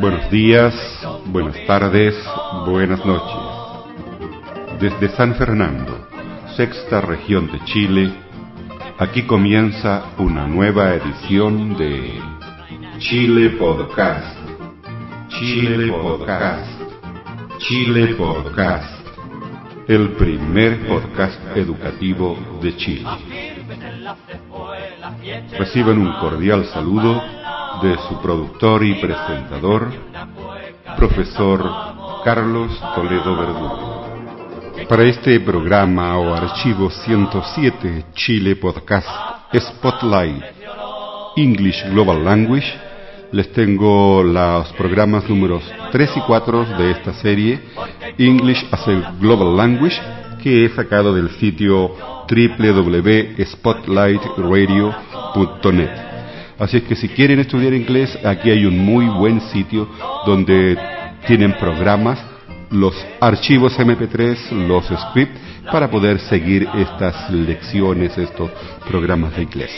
Buenos días, buenas tardes, buenas noches. Desde San Fernando, sexta región de Chile, aquí comienza una nueva edición de Chile Podcast. Chile Podcast. Chile Podcast. El primer podcast educativo de Chile. Reciban un cordial saludo de su productor y presentador, profesor Carlos Toledo Verdugo. Para este programa o archivo 107 Chile Podcast Spotlight English Global Language, les tengo los programas números 3 y 4 de esta serie English as a Global Language que he sacado del sitio www.spotlightradio.net. Así es que si quieren estudiar inglés, aquí hay un muy buen sitio donde tienen programas, los archivos MP3, los scripts, para poder seguir estas lecciones, estos programas de inglés.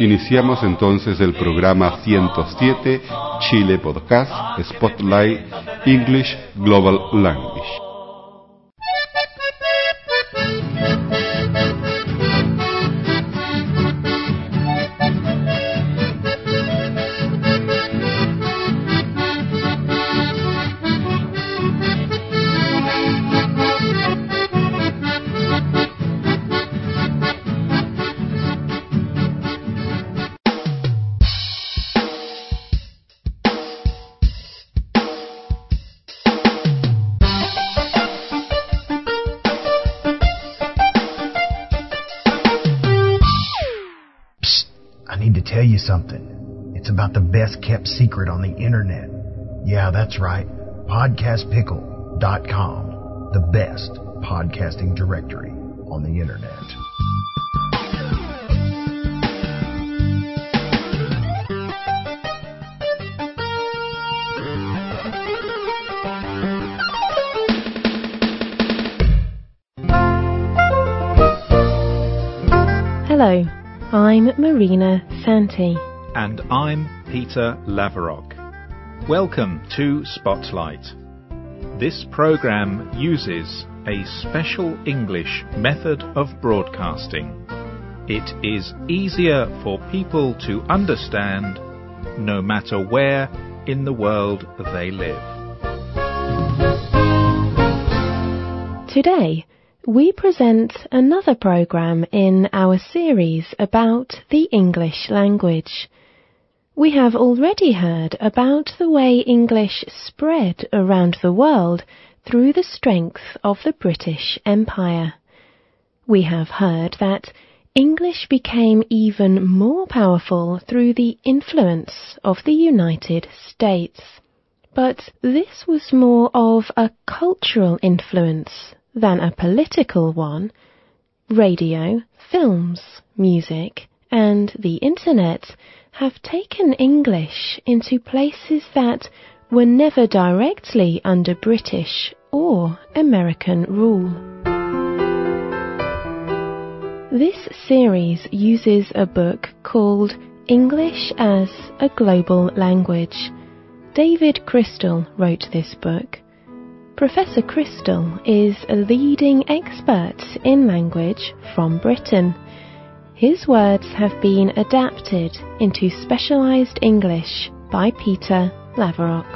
Iniciamos entonces el programa 107 Chile Podcast Spotlight English Global Language. I need to tell you something. It's about the best kept secret on the internet. Yeah, that's right. PodcastPickle.com. The best podcasting directory on the internet. Marina Santi. And I'm Peter Laverock. Welcome to Spotlight. This program uses a special English method of broadcasting. It is easier for people to understand no matter where in the world they live. Today, we present another program in our series about the English language. We have already heard about the way English spread around the world through the strength of the British Empire. We have heard that English became even more powerful through the influence of the United States. But this was more of a cultural influence than a political one. Radio, films, music, and the internet have taken English into places that were never directly under British or American rule. This series uses a book called English as a Global Language. David Crystal wrote this book. Professor Crystal is a leading expert in language from Britain. His words have been adapted into specialized English by Peter Laverock.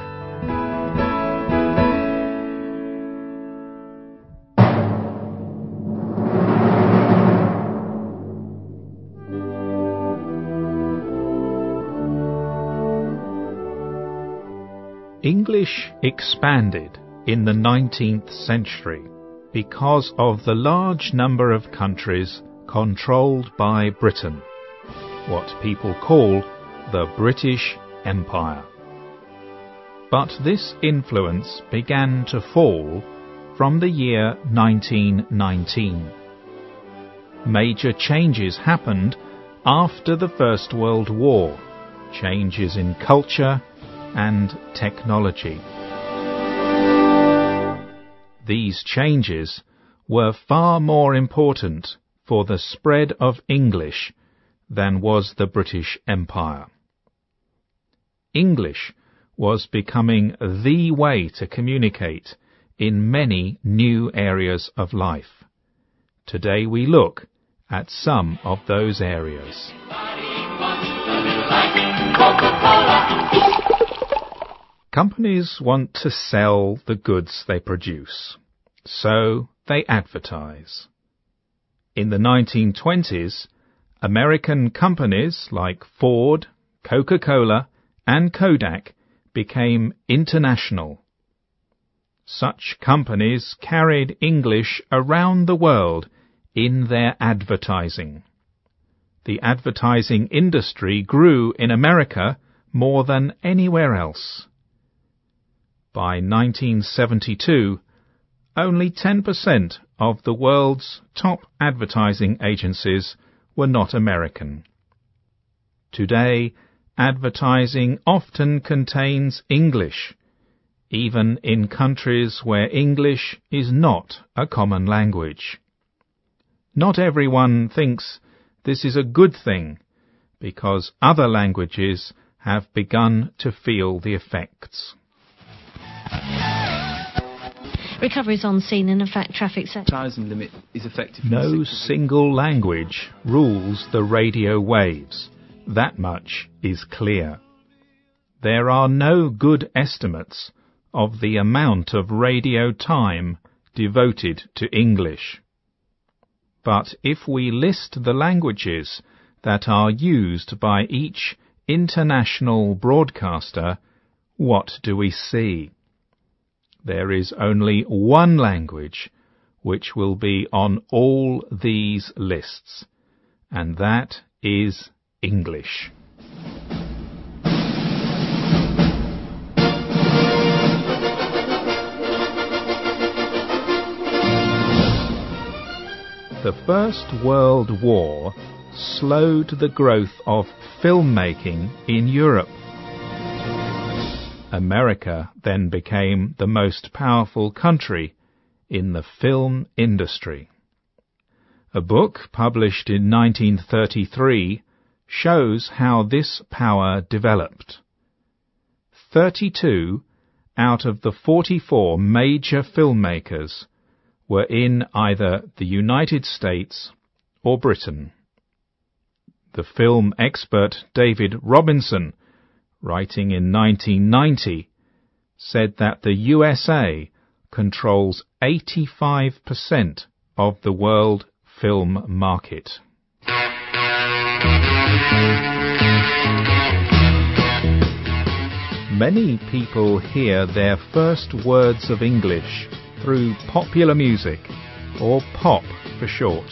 English expanded in the 19th century because of the large number of countries controlled by Britain, what people call the British Empire. But this influence began to fall from the year 1919. Major changes happened after the First World War, changes in culture and technology. These changes were far more important for the spread of English than was the British Empire. English was becoming the way to communicate in many new areas of life. Today we look at some of those areas. Companies want to sell the goods they produce, so they advertise. In the 1920s, American companies like Ford, Coca-Cola, and Kodak became international. Such companies carried English around the world in their advertising. The advertising industry grew in America more than anywhere else. By 1972, only 10% of the world's top advertising agencies were not American. Today, advertising often contains English, even in countries where English is not a common language. Not everyone thinks this is a good thing, because other languages have begun to feel the effects. Recovery is on scene and in fact traffic set. advertising limit is effective. No single language rules the radio waves. That much is clear. There are no good estimates of the amount of radio time devoted to English. But if we list the languages that are used by each international broadcaster, what do we see? There is only one language which will be on all these lists, and that is English. The First World War slowed the growth of filmmaking in Europe. America then became the most powerful country in the film industry. A book published in 1933 shows how this power developed. 32 out of the 44 major filmmakers were in either the United States or Britain. The film expert David Robinson, writing in 1990, said that the USA controls 85% of the world film market. Many people hear their first words of English through popular music, or pop for short.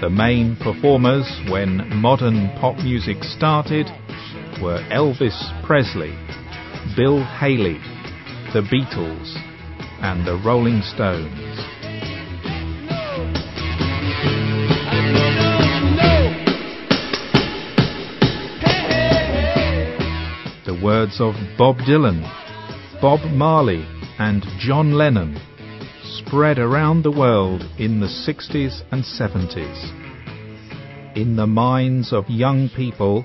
The main performers when modern pop music started were Elvis Presley, Bill Haley, the Beatles, and the Rolling Stones. The words of Bob Dylan, Bob Marley, and John Lennon spread around the world in the 60s and 70s. In the minds of young people,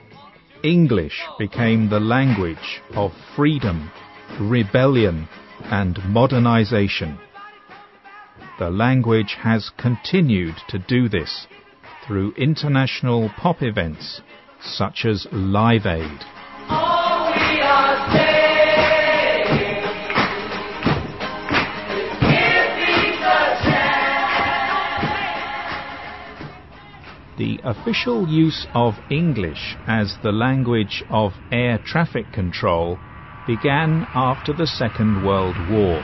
English became the language of freedom, rebellion, and modernization. The language has continued to do this through international pop events such as Live Aid. The official use of English as the language of air traffic control began after the Second World War.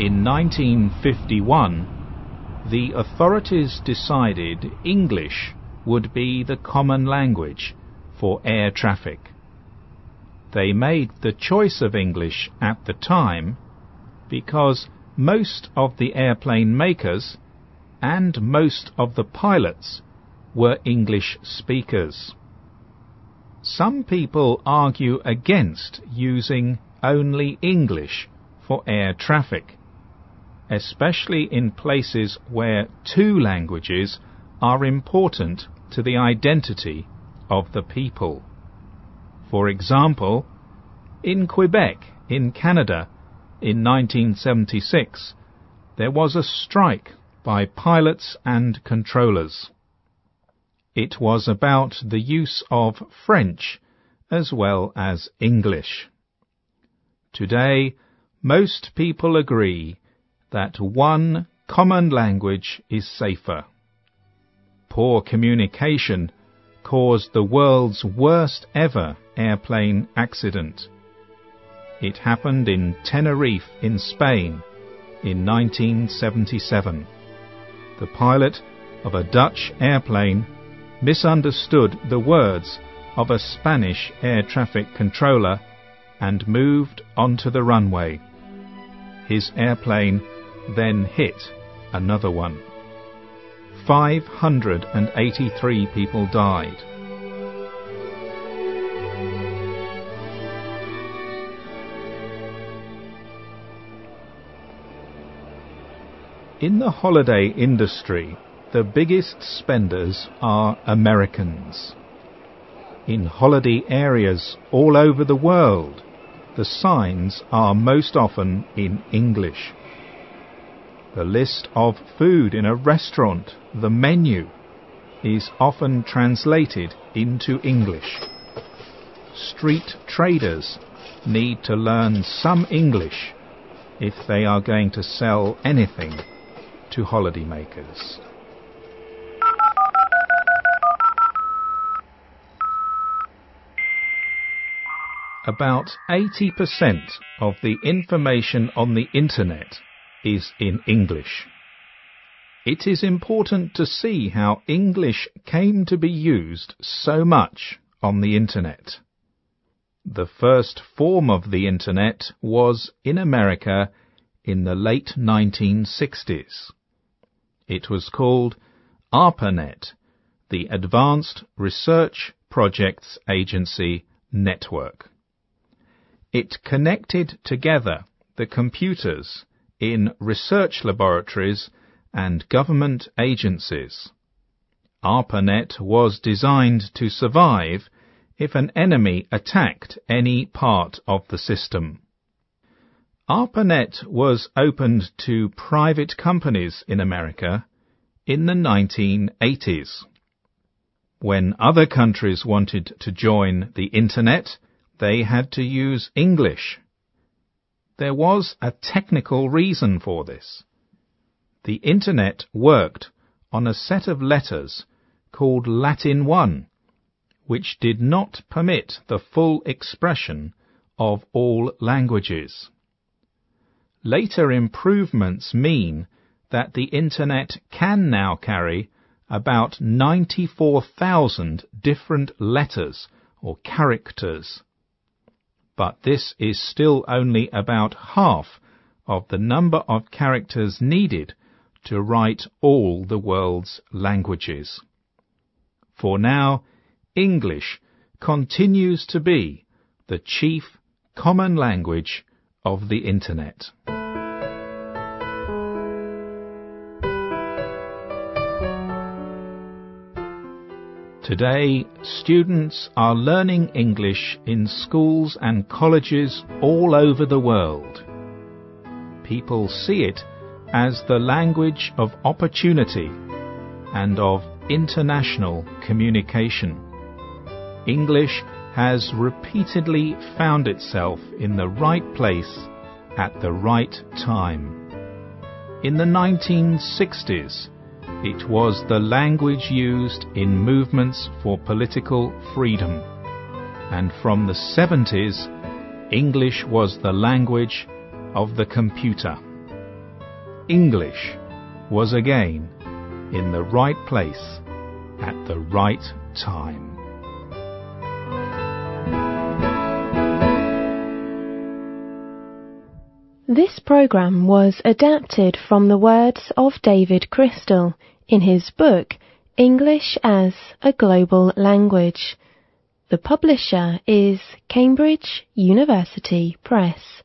In 1951, the authorities decided English would be the common language for air traffic. They made the choice of English at the time because most of the airplane makers and most of the pilots were English speakers. Some people argue against using only English for air traffic, especially in places where two languages are important to the identity of the people. For example, in Quebec, in Canada, in 1976, there was a strike by pilots and controllers. It was about the use of French as well as English. Today, most people agree that one common language is safer. Poor communication caused the world's worst ever airplane accident. It happened in Tenerife in Spain in 1977. The pilot of a Dutch airplane misunderstood the words of a Spanish air traffic controller and moved onto the runway. His airplane then hit another one. 583 people died. In the holiday industry, the biggest spenders are Americans. In holiday areas all over the world, the signs are most often in English. The list of food in a restaurant, the menu, is often translated into English. Street traders need to learn some English if they are going to sell anything to holidaymakers. About 80% of the information on the internet is in English. It is important to see how English came to be used so much on the internet. The first form of the internet was in America in the late 1960s. It was called ARPANET, the Advanced Research Projects Agency Network. It connected together the computers in research laboratories and government agencies. ARPANET was designed to survive if an enemy attacked any part of the system. ARPANET was opened to private companies in America in the 1980s. When other countries wanted to join the Internet, they had to use English. There was a technical reason for this. The Internet worked on a set of letters called Latin 1, which did not permit the full expression of all languages. Later improvements mean that the Internet can now carry about 94,000 different letters or characters. But this is still only about half of the number of characters needed to write all the world's languages. For now, English continues to be the chief common language of the Internet. Today, students are learning English in schools and colleges all over the world. People see it as the language of opportunity and of international communication. English has repeatedly found itself in the right place at the right time. In the 1960s, it was the language used in movements for political freedom. And from the 70s, English was the language of the computer. English was again in the right place at the right time. This program was adapted from the words of David Crystal in his book English as a Global Language. The publisher is Cambridge University Press.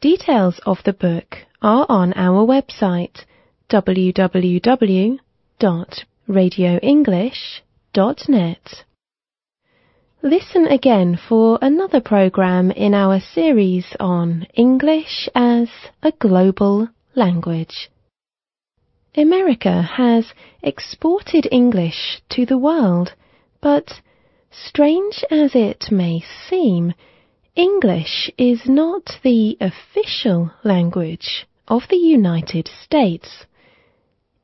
Details of the book are on our website www.radioenglish.net. Listen again for another program in our series on English as a global language. America has exported English to the world, but strange as it may seem, English is not the official language of the United States.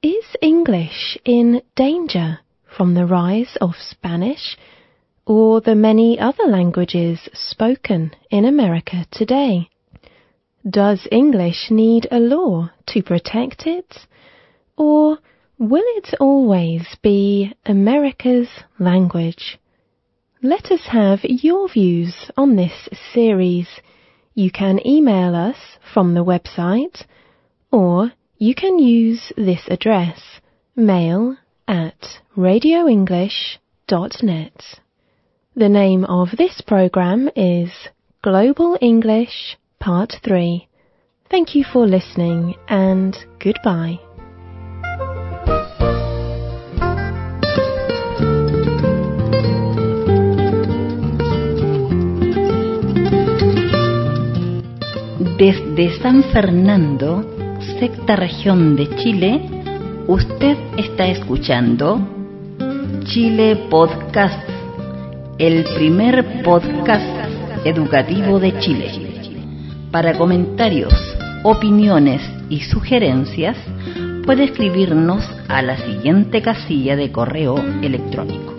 Is English in danger from the rise of Spanish? Or the many other languages spoken in America today? Does English need a law to protect it? Or will it always be America's language? Let us have your views on this series. You can email us from the website or you can use this address mail at radioenglish.net. The name of this program is Global English Part 3. Thank you for listening and goodbye. Desde San Fernando, sexta región de Chile, usted está escuchando Chile Podcast el primer podcast educativo de Chile. Para comentarios, opiniones y sugerencias, puede escribirnos a la siguiente casilla de correo electrónico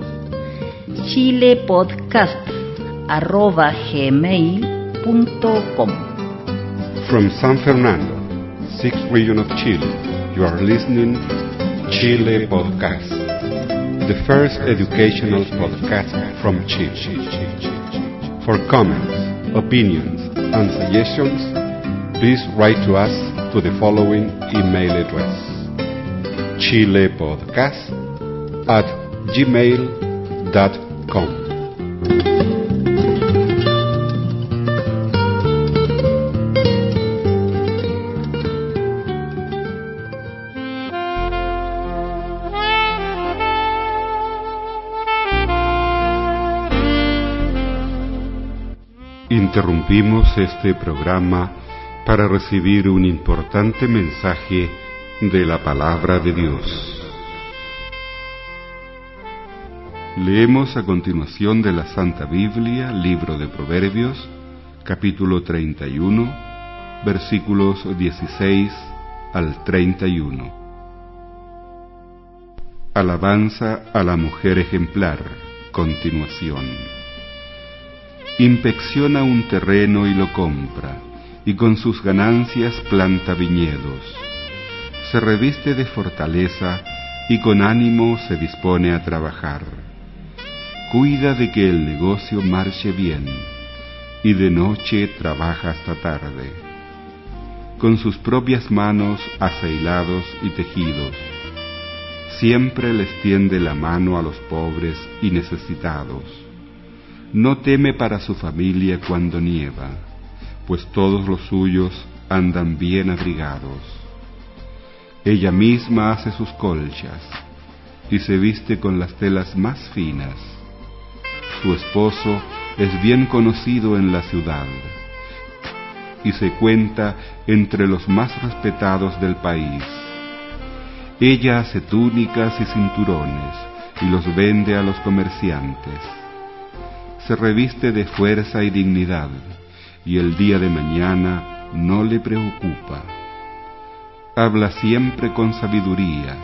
chilepodcast.gmail.com From San Fernando, sixth region of Chile, you are listening Chile Podcast. The first educational podcast from Chile. For comments, opinions, and suggestions, please write to us to the following email address chilepodcast at gmail.com. Interrumpimos este programa para recibir un importante mensaje de la palabra de Dios. Leemos a continuación de la Santa Biblia, libro de Proverbios, capítulo 31, versículos 16 al 31. Alabanza a la mujer ejemplar, continuación inspecciona un terreno y lo compra, y con sus ganancias planta viñedos. Se reviste de fortaleza y con ánimo se dispone a trabajar. Cuida de que el negocio marche bien, y de noche trabaja hasta tarde. Con sus propias manos hace hilados y tejidos. Siempre les tiende la mano a los pobres y necesitados no teme para su familia cuando nieva, pues todos los suyos andan bien abrigados. Ella misma hace sus colchas y se viste con las telas más finas. Su esposo es bien conocido en la ciudad y se cuenta entre los más respetados del país. Ella hace túnicas y cinturones y los vende a los comerciantes se reviste de fuerza y dignidad, y el día de mañana no le preocupa. Habla siempre con sabiduría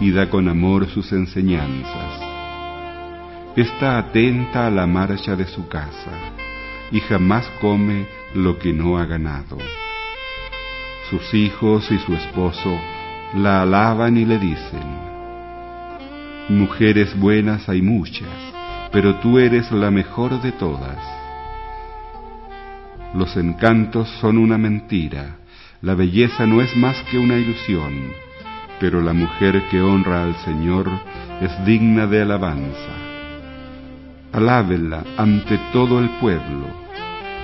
y da con amor sus enseñanzas. Está atenta a la marcha de su casa y jamás come lo que no ha ganado. Sus hijos y su esposo la alaban y le dicen, Mujeres buenas hay muchas, pero tú eres la mejor de todas. Los encantos son una mentira, la belleza no es más que una ilusión, pero la mujer que honra al Señor es digna de alabanza. Alábenla ante todo el pueblo,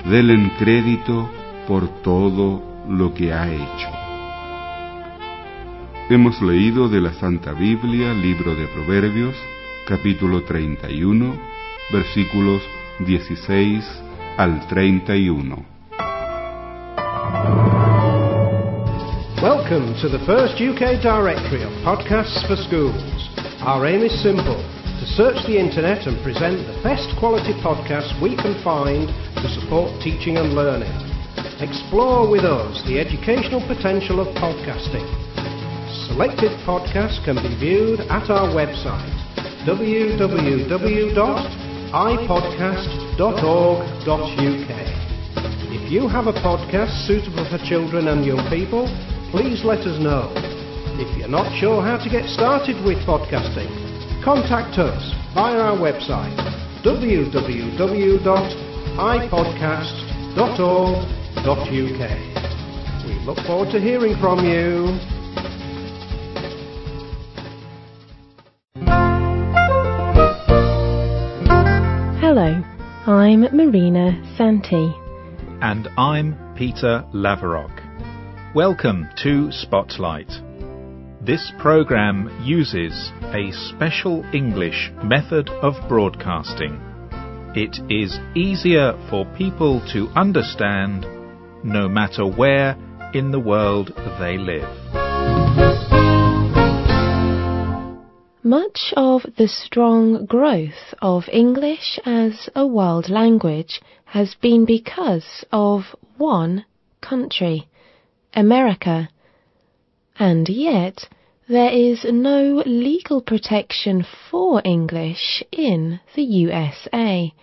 denle crédito por todo lo que ha hecho. Hemos leído de la Santa Biblia, libro de Proverbios, capítulo 31, versículos 16 al 31. Welcome to the first UK directory of podcasts for schools. Our aim is simple to search the internet and present the best quality podcasts we can find to support teaching and learning. Explore with us the educational potential of podcasting. Selected podcasts can be viewed at our website www.ipodcast.org.uk. If you have a podcast suitable for children and young people, please let us know. If you're not sure how to get started with podcasting, contact us via our website www.ipodcast.org.uk. We look forward to hearing from you. Hello, I'm Marina Santi. And I'm Peter Laverock. Welcome to Spotlight. This program uses a special English method of broadcasting. It is easier for people to understand no matter where in the world they live. Much of the strong growth of English as a world language has been because of one country, America. And yet, there is no legal protection for English in the USA.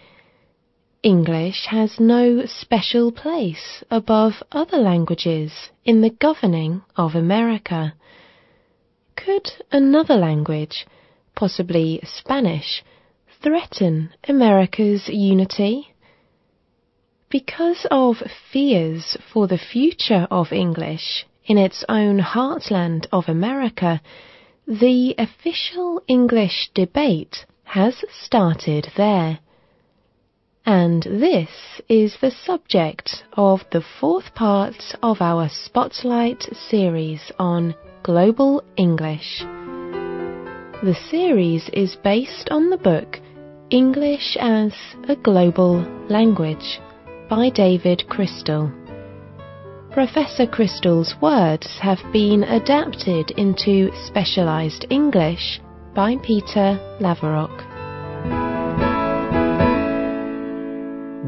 English has no special place above other languages in the governing of America. Could another language, possibly Spanish, threaten America's unity? Because of fears for the future of English in its own heartland of America, the official English debate has started there. And this is the subject of the fourth part of our Spotlight series on Global English. The series is based on the book English as a Global Language by David Crystal. Professor Crystal's words have been adapted into specialized English by Peter Laverock.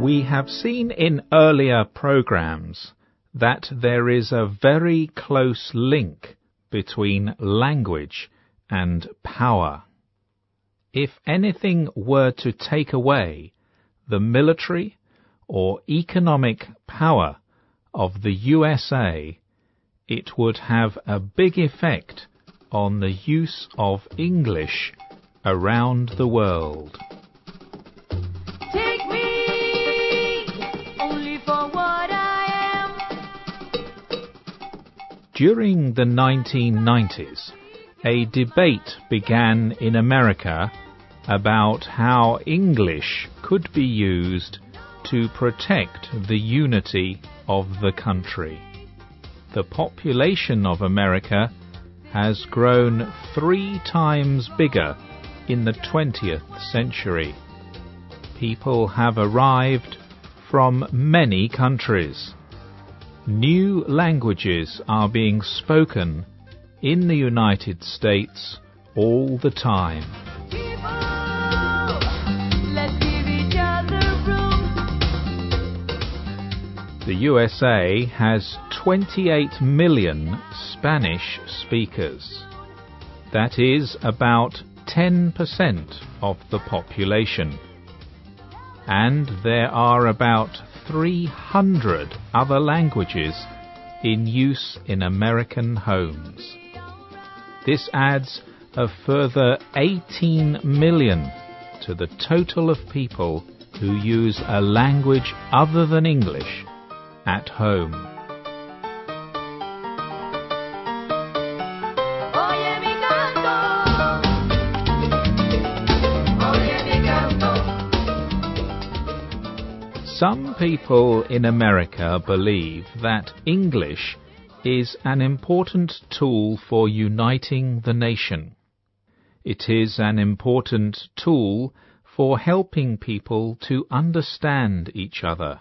We have seen in earlier programs that there is a very close link between language and power. If anything were to take away the military or economic power of the USA, it would have a big effect on the use of English around the world. During the 1990s, a debate began in America about how English could be used to protect the unity of the country. The population of America has grown three times bigger in the 20th century. People have arrived from many countries. New languages are being spoken in the United States all the time. Let's give each other room. The USA has 28 million Spanish speakers. That is about 10% of the population. And there are about 300 other languages in use in American homes. This adds a further 18 million to the total of people who use a language other than English at home. Some people in America believe that English is an important tool for uniting the nation. It is an important tool for helping people to understand each other.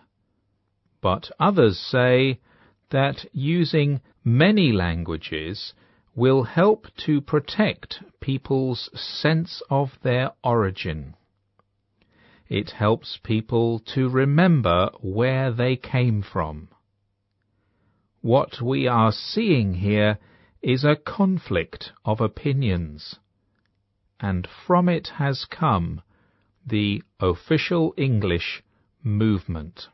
But others say that using many languages will help to protect people's sense of their origin. It helps people to remember where they came from. What we are seeing here is a conflict of opinions, and from it has come the official English movement.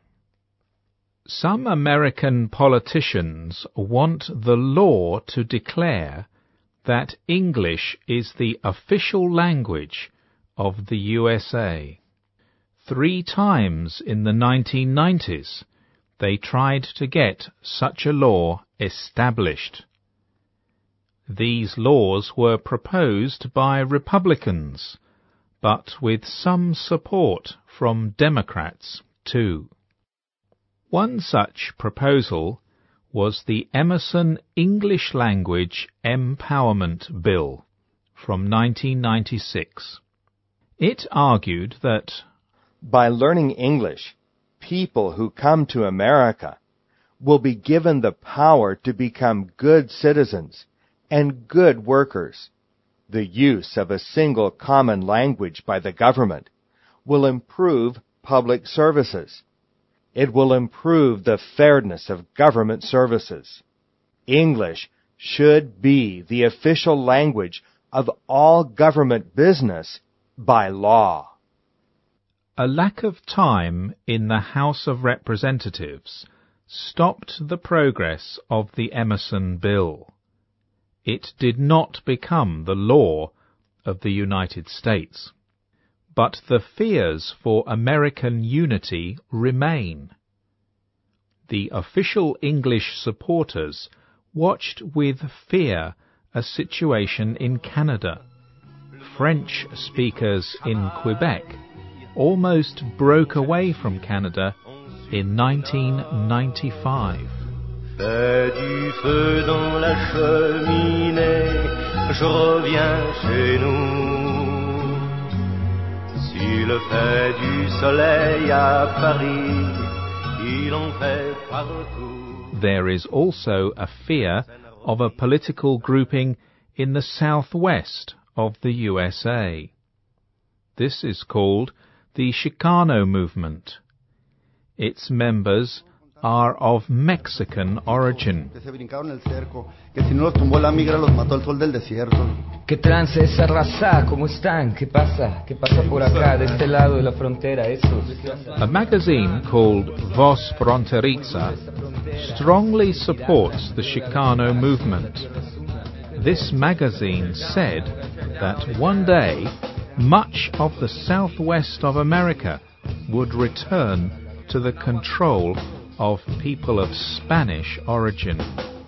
Some American politicians want the law to declare that English is the official language of the USA. Three times in the 1990s they tried to get such a law established. These laws were proposed by Republicans, but with some support from Democrats too. One such proposal was the Emerson English Language Empowerment Bill from 1996. It argued that by learning English, people who come to America will be given the power to become good citizens and good workers. The use of a single common language by the government will improve public services. It will improve the fairness of government services. English should be the official language of all government business by law. A lack of time in the House of Representatives stopped the progress of the Emerson Bill. It did not become the law of the United States. But the fears for American unity remain. The official English supporters watched with fear a situation in Canada. French speakers in Quebec almost broke away from Canada in 1995. Du feu dans la cheminée, je reviens chez nous. S'il fait du soleil à Paris, il en fait partout. There is also a fear of a political grouping in the southwest of the USA. This is called the Chicano movement. Its members are of Mexican origin. ¿Qué trance esa raza? ¿Cómo están? ¿Qué pasa? ¿Qué pasa por acá, de este lado de la frontera? Esos. A magazine called Voz Fronteriza strongly supports the Chicano movement. This magazine said that one day much of the southwest of America would return to the control of people of Spanish origin.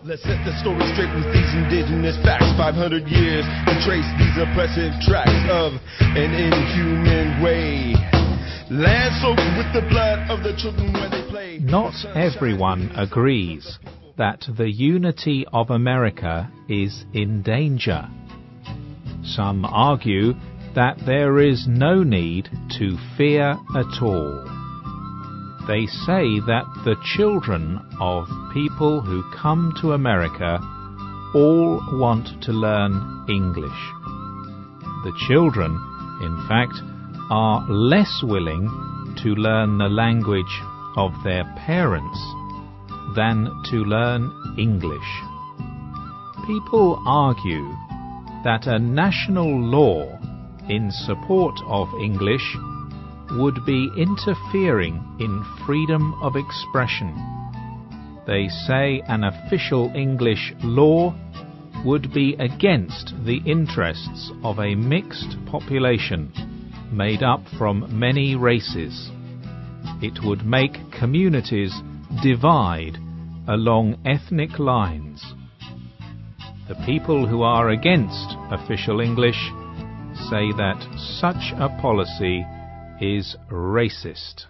Let's set the story straight with these indigenous facts. 500 years to trace these oppressive tracks of an inhuman way. Land soaked with the blood of the children where they play. Not everyone agrees that the unity of America is in danger. Some argue that there is no need to fear at all. They say that the children of people who come to America all want to learn English. The children, in fact, are less willing to learn the language of their parents than to learn English. People argue that a national law in support of English would be interfering in freedom of expression. They say an official English law would be against the interests of a mixed population made up from many races. It would make communities divide along ethnic lines. The people who are against official English say that such a policy is racist.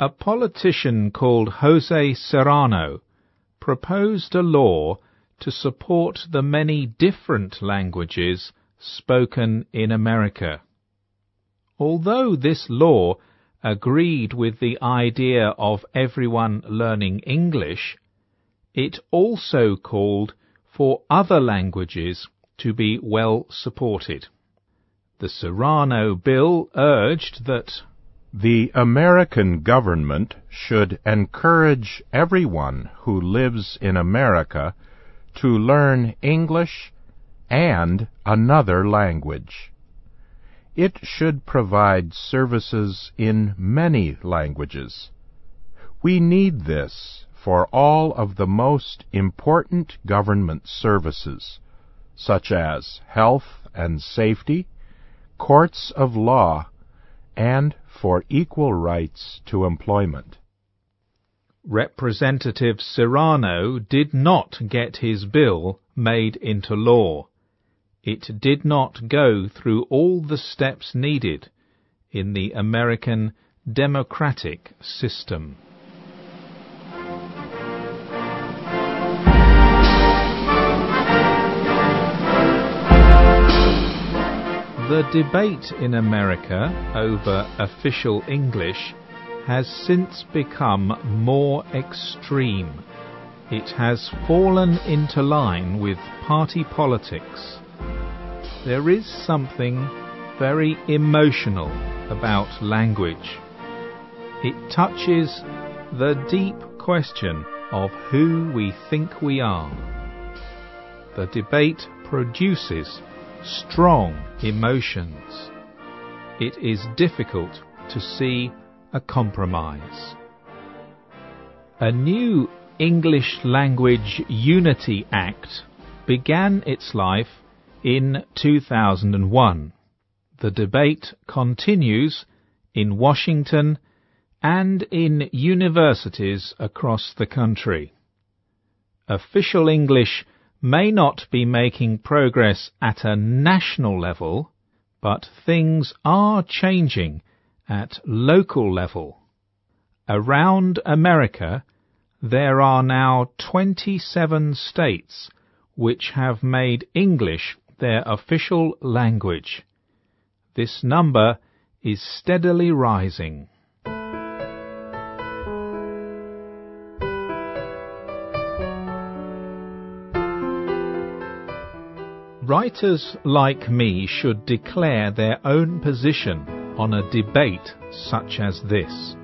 A politician called Jose Serrano proposed a law to support the many different languages spoken in America. Although this law agreed with the idea of everyone learning English, it also called for other languages to be well supported. The Serrano bill urged that the American government should encourage everyone who lives in America to learn English and another language. It should provide services in many languages. We need this for all of the most important government services, such as health and safety, courts of law, and for equal rights to employment. Representative Serrano did not get his bill made into law. It did not go through all the steps needed in the American democratic system. The debate in America over official English has since become more extreme. It has fallen into line with party politics. There is something very emotional about language. It touches the deep question of who we think we are. The debate produces strong emotions. It is difficult to see a compromise. A new English Language Unity Act began its life in 2001. The debate continues in Washington and in universities across the country. Official English may not be making progress at a national level, but things are changing at local level. Around America, there are now 27 states which have made English their official language. This number is steadily rising. Writers like me should declare their own position on a debate such as this.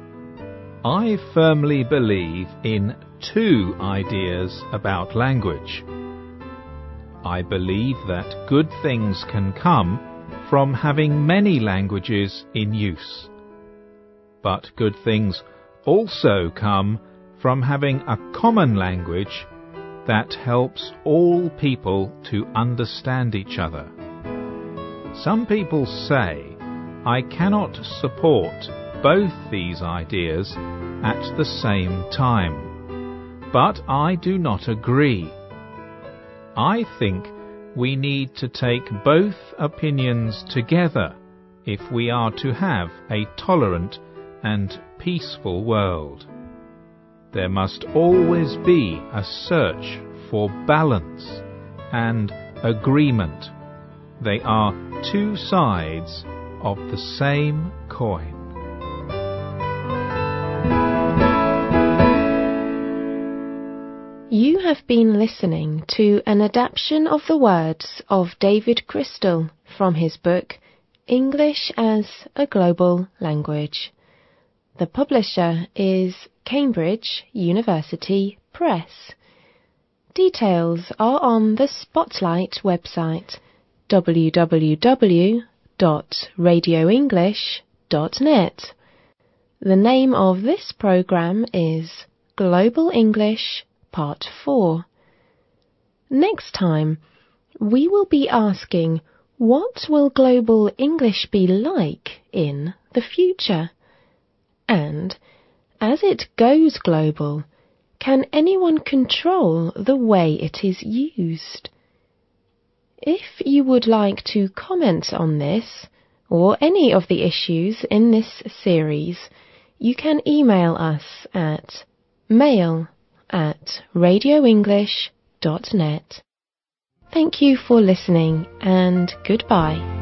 I firmly believe in two ideas about language. I believe that good things can come from having many languages in use. But good things also come from having a common language that helps all people to understand each other. Some people say, I cannot support both these ideas at the same time. But I do not agree. I think we need to take both opinions together if we are to have a tolerant and peaceful world. There must always be a search for balance and agreement. They are two sides of the same coin. You have been listening to an adaptation of the words of David Crystal from his book English as a Global Language. The publisher is Cambridge University Press. Details are on the Spotlight website www.radioenglish.net. The name of this program is Global English Part 4. Next time, we will be asking what will global English be like in the future? And as it goes global, can anyone control the way it is used? If you would like to comment on this or any of the issues in this series, you can email us at mail at radioenglish.net. Thank you for listening and goodbye.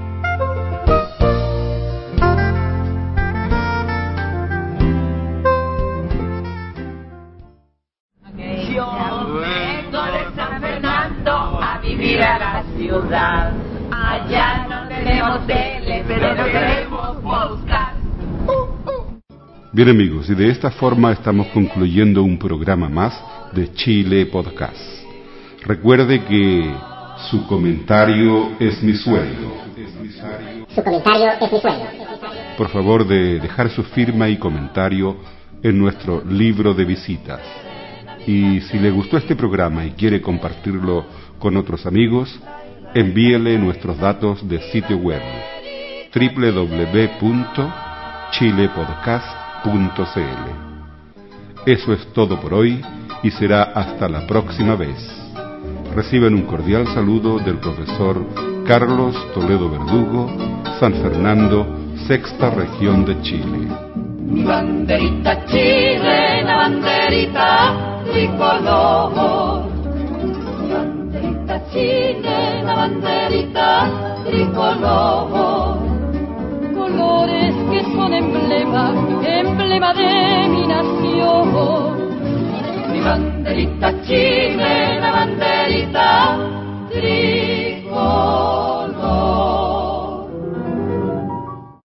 Vivir a la ciudad. Allá no tenemos tele, pero no queremos buscar. Bien amigos, y de esta forma estamos concluyendo un programa más de Chile Podcast. Recuerde que su comentario es mi sueldo. Su comentario es mi sueldo. Por favor de dejar su firma y comentario en nuestro libro de visitas. Y si le gustó este programa y quiere compartirlo con otros amigos, envíele nuestros datos de sitio web www.chilepodcast.cl. Eso es todo por hoy y será hasta la próxima vez. Reciben un cordial saludo del profesor Carlos Toledo Verdugo, San Fernando, sexta región de Chile. Mi banderita chilena, banderita tricolor Chile, la banderita tricolor. Colores que son emblema, emblema de mi nación. Mi banderita Chile, la banderita tricolor.